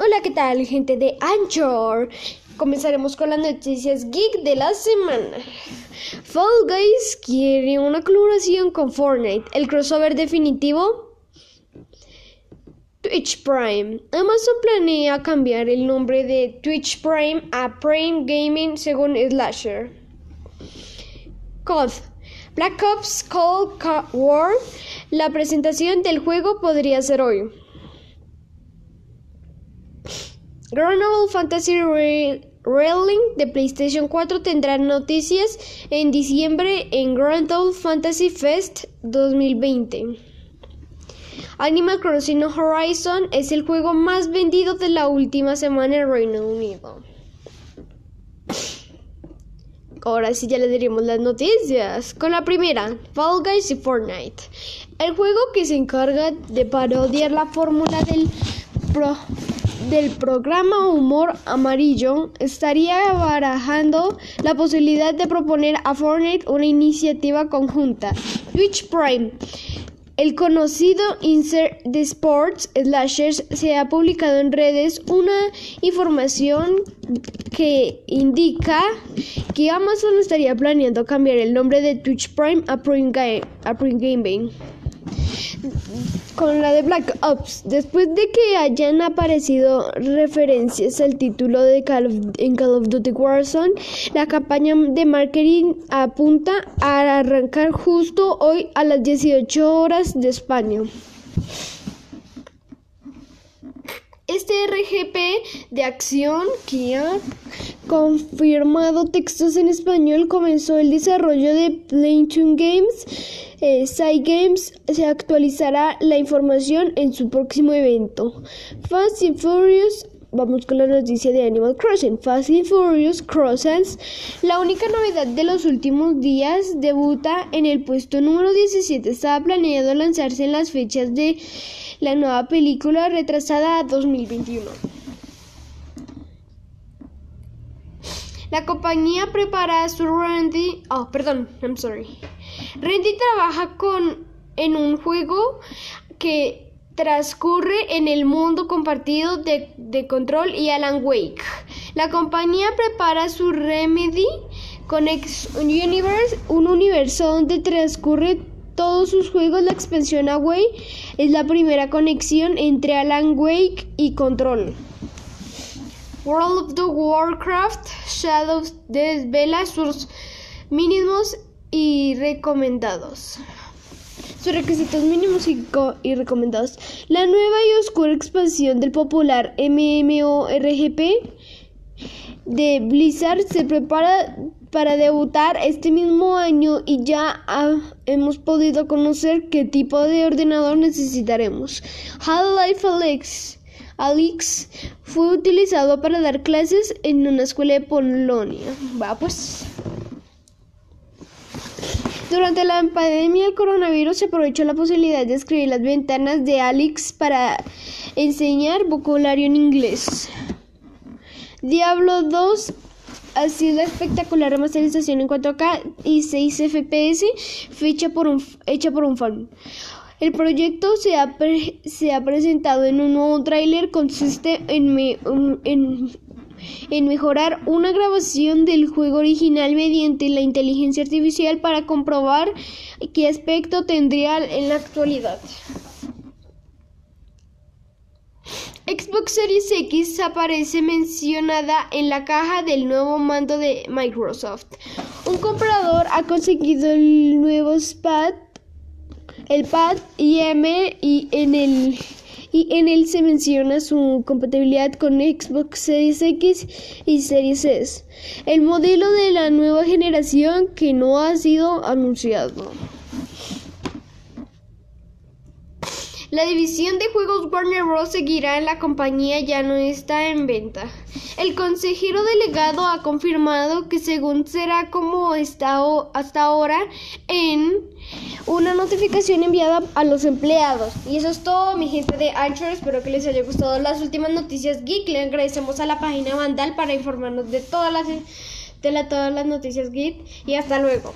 Hola, ¿qué tal, gente de Anchor? Comenzaremos con las noticias geek de la semana. Fall Guys quiere una colaboración con Fortnite. El crossover definitivo. Twitch Prime. Amazon planea cambiar el nombre de Twitch Prime a Prime Gaming según Slasher. COD. Black Ops Cold War. La presentación del juego podría ser hoy. Grand Fantasy Railing de PlayStation 4 tendrá noticias en diciembre en Grand Fantasy Fest 2020. Animal Crossing Horizon es el juego más vendido de la última semana en Reino Unido. Ahora sí ya le diremos las noticias. Con la primera, Fall Guys y Fortnite. El juego que se encarga de parodiar la fórmula del pro del programa Humor Amarillo estaría barajando la posibilidad de proponer a Fortnite una iniciativa conjunta. Twitch Prime. El conocido insert de Sports Slashers se ha publicado en redes una información que indica que Amazon estaría planeando cambiar el nombre de Twitch Prime a Prime, Gaming con la de Black Ops. Después de que hayan aparecido referencias al título de Call en Call of Duty Warzone, la campaña de marketing apunta a arrancar justo hoy a las 18 horas de España. Este RGP de acción que ha confirmado textos en español comenzó el desarrollo de Playtune Games. Eh, Games se actualizará la información en su próximo evento. Fast and Furious Vamos con la noticia de Animal Crossing. Fast and Furious Crossings. La única novedad de los últimos días debuta en el puesto número 17. Estaba planeado lanzarse en las fechas de la nueva película retrasada a 2021. La compañía prepara su Randy. Oh, perdón, I'm sorry. Randy trabaja con en un juego que transcurre en el mundo compartido de, de, Control y Alan Wake. La compañía prepara su Remedy Connect Universe, un universo donde transcurre todos sus juegos, la expansión Away es la primera conexión entre Alan Wake y Control. World of the Warcraft Shadows desvela sus mínimos y recomendados. Sus requisitos mínimos y, recomendados. La nueva y oscura expansión del popular MMORGP de Blizzard se prepara para debutar este mismo año y ya hemos podido conocer qué tipo de ordenador necesitaremos. Half-Life Alex, Alex fue utilizado para dar clases en una escuela de Polonia. Va pues. Durante la pandemia del coronavirus se aprovechó la posibilidad de escribir las ventanas de Alex para enseñar vocabulario en inglés. Diablo 2 ha sido espectacular remasterización en 4K y 6 FPS hecha por un, hecha por un fan. El proyecto se ha, se ha presentado en un nuevo tráiler, consiste en, en, en mejorar una grabación del juego original mediante la inteligencia artificial para comprobar qué aspecto tendría en la actualidad. Xbox Series X aparece mencionada en la caja del nuevo mando de Microsoft. Un comprador ha conseguido el nuevo pad, el pad IM y en el y en él se menciona su compatibilidad con Xbox Series X y Series S, el modelo de la nueva generación que no ha sido anunciado. La división de juegos Warner Bros. seguirá en la compañía, ya no está en venta. El consejero delegado ha confirmado que según será como está hasta ahora en una notificación enviada a los empleados. Y eso es todo, mi gente de Anchor. Espero que les haya gustado las últimas noticias geek. Le agradecemos a la página Vandal para informarnos de todas las, de todas las noticias geek. Y hasta luego.